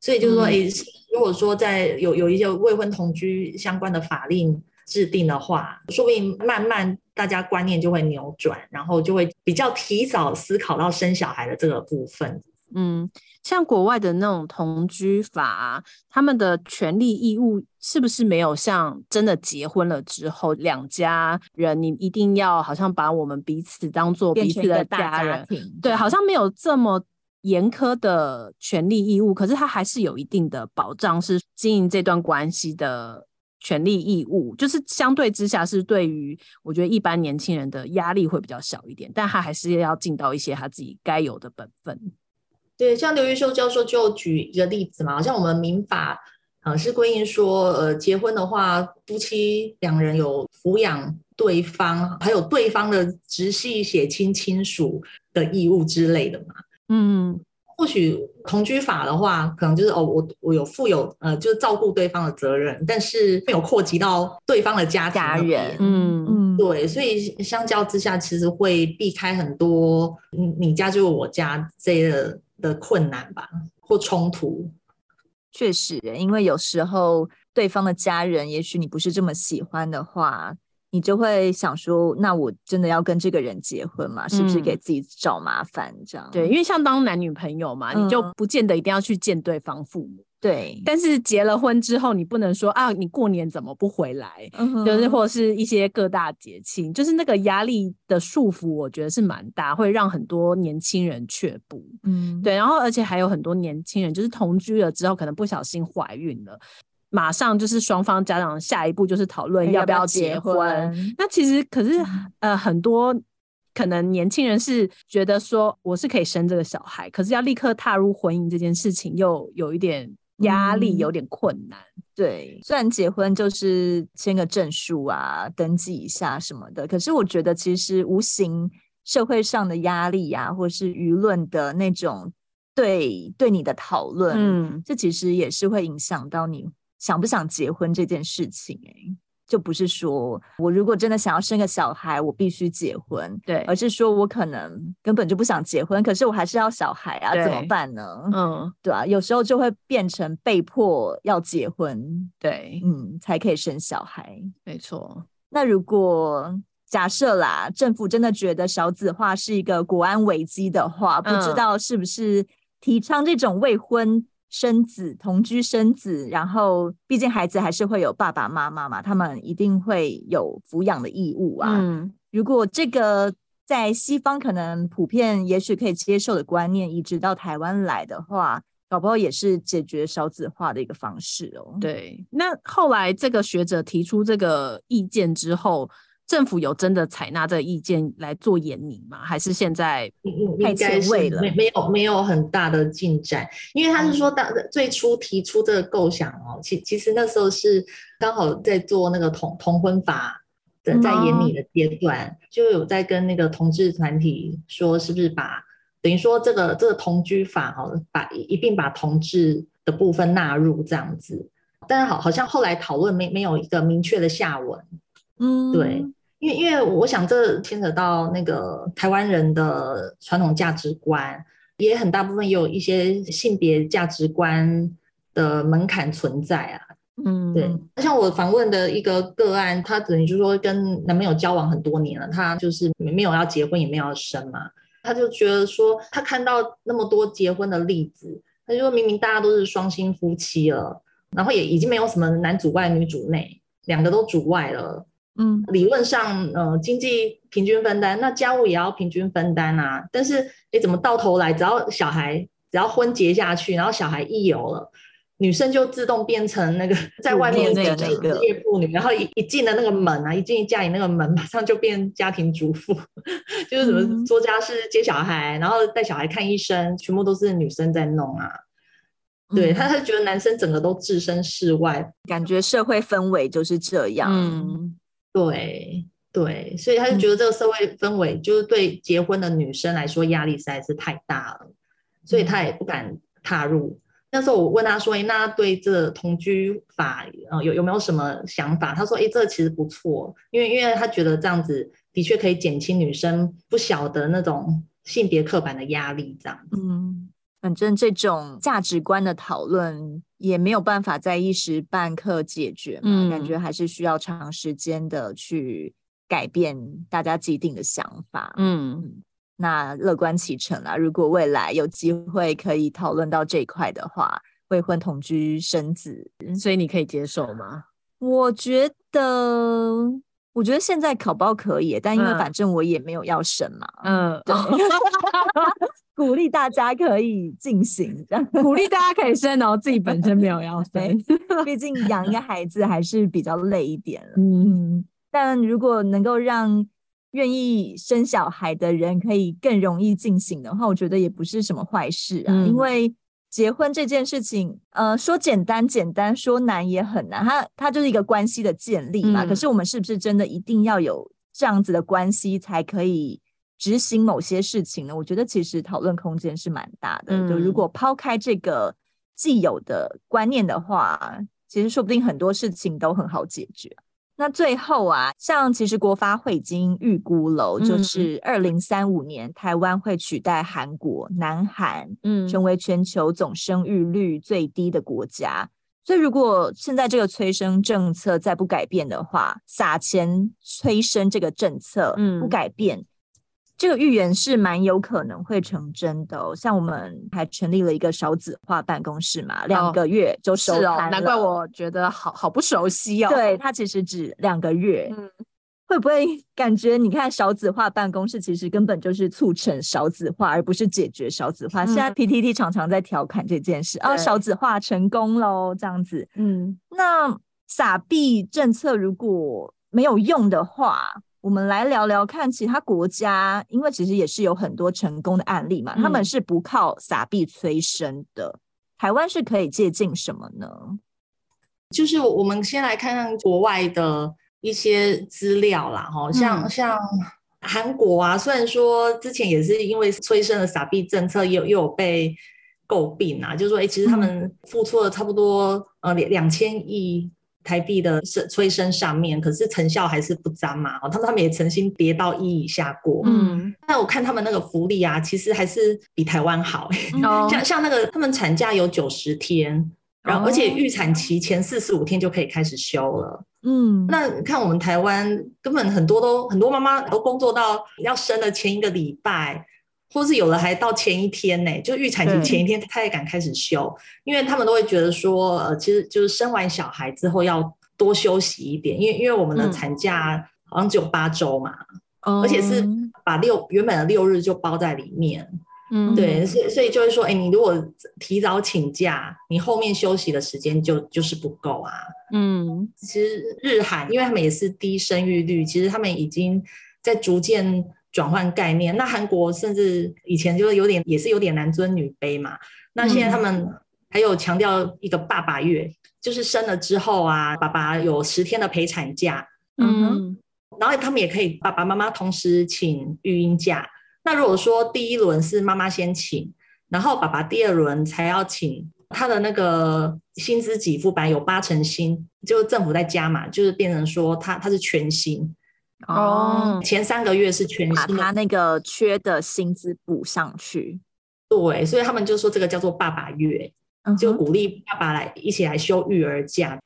所以就是说，诶、嗯，如果说在有有一些未婚同居相关的法令制定的话，说不定慢慢。大家观念就会扭转，然后就会比较提早思考到生小孩的这个部分。嗯，像国外的那种同居法啊，他们的权利义务是不是没有像真的结婚了之后，两家人你一定要好像把我们彼此当做彼此的家人？家对，好像没有这么严苛的权利义务，可是他还是有一定的保障，是经营这段关系的。权利义务就是相对之下是对于我觉得一般年轻人的压力会比较小一点，但他还是要尽到一些他自己该有的本分。对，像刘玉秀教授就举一个例子嘛，好像我们民法呃是规定说，呃结婚的话，夫妻两人有抚养对方，还有对方的直系血亲亲属的义务之类的嘛。嗯。或许同居法的话，可能就是哦，我我有负有呃，就是照顾对方的责任，但是没有扩及到对方的家家人。嗯嗯，对，所以相较之下，其实会避开很多你你家就是我家这个的困难吧，或冲突。确实，因为有时候对方的家人，也许你不是这么喜欢的话。你就会想说，那我真的要跟这个人结婚吗？是不是给自己找麻烦这样？嗯、对，因为像当男女朋友嘛，嗯、你就不见得一定要去见对方父母。对，但是结了婚之后，你不能说啊，你过年怎么不回来？就是或者是一些各大节庆，就是那个压力的束缚，我觉得是蛮大，会让很多年轻人却步。嗯，对，然后而且还有很多年轻人，就是同居了之后，可能不小心怀孕了。马上就是双方家长下一步就是讨论要不要结婚。要要结婚。那其实可是呃很多可能年轻人是觉得说我是可以生这个小孩，可是要立刻踏入婚姻这件事情又有一点压力，嗯、有点困难。对，虽然结婚就是签个证书啊，登记一下什么的，可是我觉得其实无形社会上的压力啊，或是舆论的那种对对你的讨论，嗯，这其实也是会影响到你。想不想结婚这件事情，欸，哎，就不是说我如果真的想要生个小孩，我必须结婚，对，而是说我可能根本就不想结婚，可是我还是要小孩啊，怎么办呢？嗯，对啊，有时候就会变成被迫要结婚，对，嗯，才可以生小孩，没错。那如果假设啦，政府真的觉得少子化是一个国安危机的话，不知道是不是提倡这种未婚生子、同居生子，然后毕竟孩子还是会有爸爸妈妈嘛，他们一定会有抚养的义务啊。嗯，如果这个在西方可能普遍，也许可以接受的观念移植到台湾来的话，搞不好也是解决少子化的一个方式哦。对，那后来这个学者提出这个意见之后。政府有真的采纳这个意见来做研拟吗？还是现在太前卫了？没没有没有很大的进展，因为他是说当最初提出这个构想哦，其其实那时候是刚好在做那个同同婚法的在研拟的阶段，嗯、就有在跟那个同志团体说，是不是把等于说这个这个同居法哦，把一并把同志的部分纳入这样子，但是好好像后来讨论没没有一个明确的下文，嗯，对。因为，因为我想这牵扯到那个台湾人的传统价值观，也很大部分也有一些性别价值观的门槛存在啊。嗯，对。像我访问的一个个案，她等于就是说跟男朋友交往很多年了，她就是没有要结婚，也没有要生嘛。她就觉得说，她看到那么多结婚的例子，她就说明明大家都是双薪夫妻了，然后也已经没有什么男主外女主内，两个都主外了。嗯，理论上，呃，经济平均分担，那家务也要平均分担啊。但是，哎，怎么到头来，只要小孩，只要婚结下去，然后小孩一有了，女生就自动变成那个 在外面那个职业妇女，然后一一进了那个门啊，一进家里那个门，马上就变家庭主妇，就是什么做家事、接小孩，然后带小孩看医生，全部都是女生在弄啊。对他，他觉得男生整个都置身事外，感觉社会氛围就是这样。嗯，对对，所以他就觉得这个社会氛围就是对结婚的女生来说压力实在是太大了，所以他也不敢踏入。那时候我问他说：“哎，那对这同居法，呃，有有没有什么想法？”他说：“哎，这个其实不错，因为因为他觉得这样子的确可以减轻女生不晓得那种性别刻板的压力，这样子。”嗯。反正这种价值观的讨论也没有办法在一时半刻解决嘛，嗯、感觉还是需要长时间的去改变大家既定的想法。嗯，那乐观其成啦。如果未来有机会可以讨论到这一块的话，未婚同居生子，所以你可以接受吗？我觉得。我觉得现在考包可以，但因为反正我也没有要生嘛，嗯，对，鼓励大家可以进行，这样。鼓励大家可以生，然后自己本身没有要生，毕竟养一个孩子还是比较累一点，嗯，但如果能够让愿意生小孩的人可以更容易进行的话，我觉得也不是什么坏事啊，嗯、因为。结婚这件事情，呃，说简单简单，说难也很难。它它就是一个关系的建立嘛。嗯、可是我们是不是真的一定要有这样子的关系才可以执行某些事情呢？我觉得其实讨论空间是蛮大的。嗯、就如果抛开这个既有的观念的话，其实说不定很多事情都很好解决。那最后啊，像其实国发会已经预估了，就是二零三五年、嗯、台湾会取代韩国、南韩，嗯，成为全球总生育率最低的国家。所以如果现在这个催生政策再不改变的话，撒钱催生这个政策不改变。嗯这个预言是蛮有可能会成真的哦，像我们还成立了一个少子化办公室嘛，两个月就收摊了。哦，难怪我觉得好好不熟悉哦。对，它其实只两个月，嗯，会不会 感觉你看少子化办公室其实根本就是促成少子化，而不是解决少子化？嗯，现在 PTT 常常在调侃这件事，啊，少子化成功喽，这样子。嗯，那撒币政策如果没有用的话。我们来聊聊看其他国家，因为其实也是有很多成功的案例嘛，嗯、他们是不靠撒币催生的。台湾是可以借鉴什么呢？就是我们先来看看国外的一些资料啦，哈，像、嗯、像韩国啊，虽然说之前也是因为催生了撒币政策又，又又有被诟病啊，就是说，哎，其实他们付出了差不多呃两两千亿。台币的生催生上面，可是成效还是不彰嘛。哦，他们他们也曾经跌到一以下过。嗯，那我看他们那个福利啊，其实还是比台湾好。哦、像像那个他们产假有九十天，然后而且预产期前四十五天就可以开始休了。嗯，那看我们台湾根本很多都很多妈妈都工作到要生的前一个礼拜。或是有的还到前一天呢、欸，就预产期前一天，他也敢开始休，因为他们都会觉得说，呃，其实就是生完小孩之后要多休息一点，因为因为我们的产假好像只有八周嘛，嗯、而且是把六原本的六日就包在里面，嗯，对，所以所以就是说，哎、欸，你如果提早请假，你后面休息的时间就就是不够啊，嗯，其实日韩，因为他们也是低生育率，其实他们已经在逐渐。转换概念，那韩国甚至以前就是有点，也是有点男尊女卑嘛。那现在他们还有强调一个爸爸月，嗯、就是生了之后啊，爸爸有十天的陪产假，嗯哼，然后他们也可以爸爸妈妈同时请育婴假。那如果说第一轮是妈妈先请，然后爸爸第二轮才要请，他的那个薪资给付版有八成薪，就是政府在加嘛，就是变成说他他是全薪。哦，前三个月是全薪，把他那个缺的薪资补上去。对，所以他们就说这个叫做爸爸月，嗯、哼就鼓励爸爸来一起来休育儿假。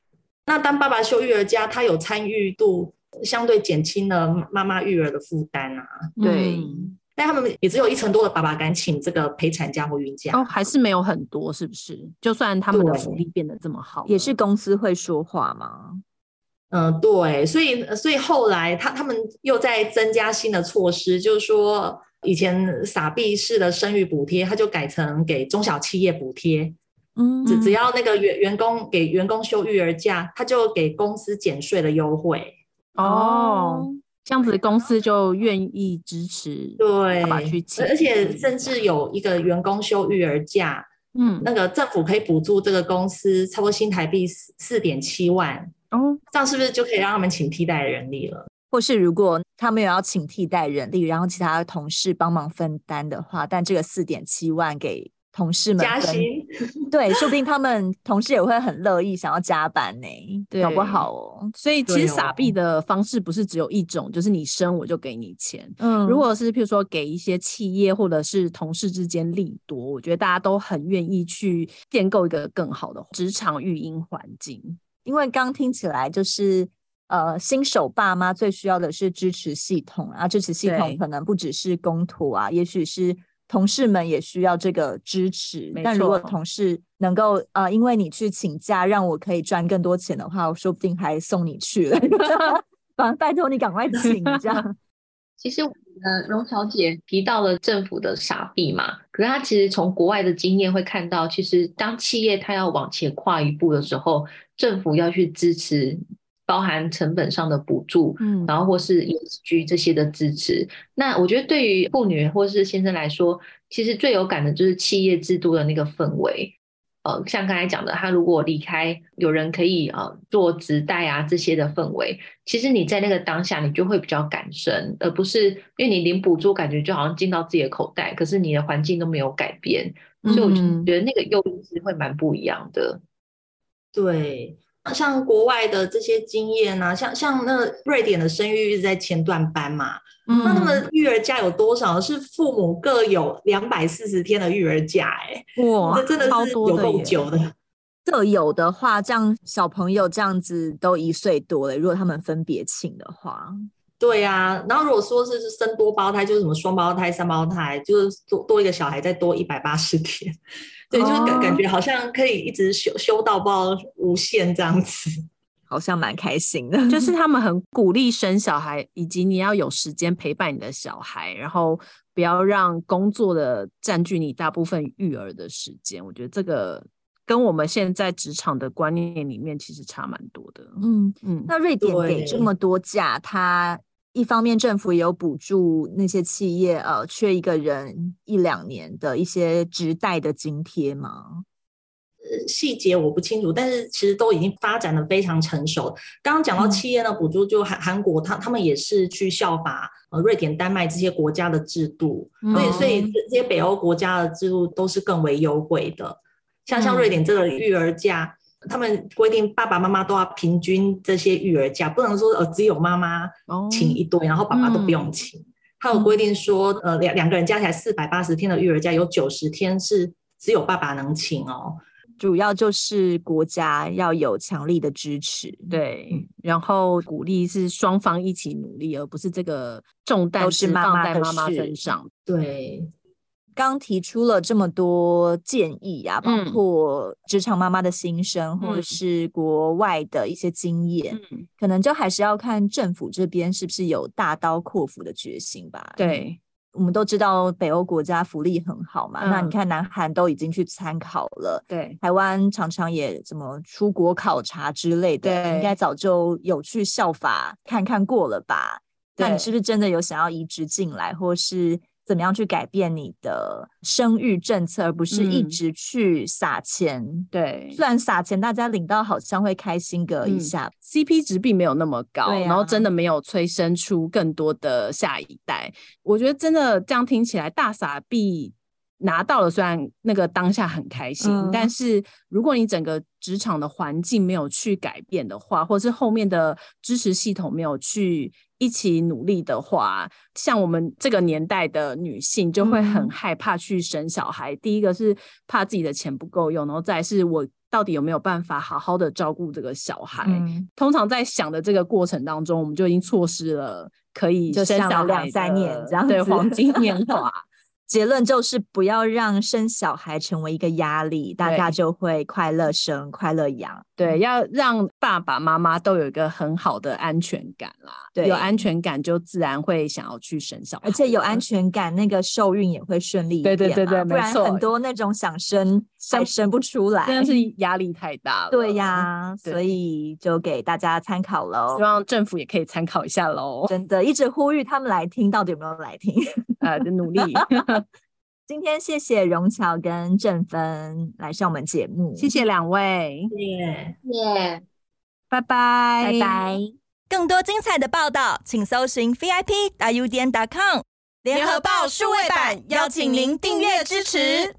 那当爸爸休育儿假，他有参与度，相对减轻了妈妈育儿的负担啊。对，嗯、但他们也只有一成多的爸爸敢请这个陪产假或孕假。哦，还是没有很多，是不是？就算他们的福利变得这么好，也是公司会说话吗？嗯，对，所以所以后来他他们又在增加新的措施，就是说以前傻币式的生育补贴，他就改成给中小企业补贴，嗯，只只要那个员员工给员工休育儿假，他就给公司减税的优惠。哦，这样子公司就愿意支持，对，而且甚至有一个员工休育儿假。嗯，那个政府可以补助这个公司差不多新台币四四点七万哦，这样是不是就可以让他们请替代人力了？或是如果他们有要请替代人力，然后其他的同事帮忙分担的话，但这个四点七万给同事们加薪，对，说不定他们同事也会很乐意想要加班呢，对，搞不好哦。所以其实傻币的方式不是只有一种，就是你生我就给你钱。嗯，如果是譬如说给一些企业或者是同事之间利多，我觉得大家都很愿意去建构一个更好的职场育婴环境。因为刚听起来就是呃，新手爸妈最需要的是支持系统啊，支持系统可能不只是公托啊，也许是。同事们也需要这个支持，但如果同事能够呃，因为你去请假，让我可以赚更多钱的话，我说不定还送你去了。反正拜托你赶快请这样。其实呃，荣小姐提到了政府的傻币嘛，可是她其实从国外的经验会看到，其实当企业它要往前跨一步的时候，政府要去支持。包含成本上的补助，嗯，然后或是 ESG 这些的支持。那我觉得对于妇女或是先生来说，其实最有感的就是企业制度的那个氛围。呃，像刚才讲的，他如果离开，有人可以呃做职代啊这些的氛围，其实你在那个当下，你就会比较感生，而不是因为你领补助，感觉就好像进到自己的口袋，可是你的环境都没有改变，所以我就觉得那个诱因是会蛮不一样的。对。像国外的这些经验啊，像像那瑞典的生育一直在前段班嘛，嗯、那他们育儿假有多少？是父母各有两百四十天的育儿假，欸，哎，哇，这真的是有够久的。这有的话，这样小朋友这样子都一岁多了，如果他们分别请的话，对呀，啊。然后如果说是生多胞胎，就是什么双胞胎、三胞胎，就是多多一个小孩再多一百八十天。对，就是感感觉好像可以一直修修到不知道无限这样子，好像蛮开心的。就是他们很鼓励生小孩，以及你要有时间陪伴你的小孩，然后不要让工作的占据你大部分育儿的时间。我觉得这个跟我们现在职场的观念里面其实差蛮多的。嗯嗯，那瑞典给这么多假，他。一方面，政府也有补助那些企业，呃，缺一个人一两年的一些职代的津贴吗？呃，细节我不清楚，但是其实都已经发展的非常成熟。刚刚讲到企业的补助，就韩韩国，他他们也是去效法呃瑞典、丹麦这些国家的制度，所以所以这些北欧国家的制度都是更为优惠的。像像瑞典这个育儿假。他们规定爸爸妈妈都要平均这些育儿假，不能说呃只有妈妈请一堆，然后爸爸都不用请。他有规定说，呃两两个人加起来四百八十天的育儿假，有九十天是只有爸爸能请哦。主要就是国家要有强力的支持，对，然后鼓励是双方一起努力，而不是这个重担是放在妈妈身上。对。刚提出了这么多建议啊，包括职场妈妈的心声，嗯、或者是国外的一些经验，嗯、可能就还是要看政府这边是不是有大刀阔斧的决心吧。对，我们都知道北欧国家福利很好嘛，嗯、那你看南韩都已经去参考了，对，台湾常常也怎么出国考察之类的，对应该早就有去效法看看过了吧？那你是不是真的有想要移植进来，或是？怎么样去改变你的生育政策，而不是一直去撒钱？嗯、对，虽然撒钱大家领到好像会开心个一下，嗯、CP 值并没有那么高，啊、然后真的没有催生出更多的下一代。我觉得真的这样听起来，大撒币拿到了，虽然那个当下很开心，嗯、但是如果你整个职场的环境没有去改变的话，或者是后面的支持系统没有去。一起努力的话，像我们这个年代的女性就会很害怕去生小孩。嗯、第一个是怕自己的钱不够用，然后再是我到底有没有办法好好的照顾这个小孩。嗯、通常在想的这个过程当中，我们就已经错失了可以生小孩两三年这样子对黄金 年华。结论就是不要让生小孩成为一个压力，大家就会快乐生、快乐养。对，要让爸爸妈妈都有一个很好的安全感啦。对，有安全感就自然会想要去生小孩，而且有安全感，那个受孕也会顺利一点。对对对对，不然很多那种想生想生不出来真的是压力太大了。对呀所以就给大家参考喽希望政府也可以参考一下喽真的一直呼吁他们来听到底有没有来听 呃的努力。今天谢谢荣侨跟正芬来上我们节目。谢谢两位谢谢拜拜拜拜。更多精彩的报道请搜寻 vip 大 u 点 com 联合报数位版邀请您订阅支持。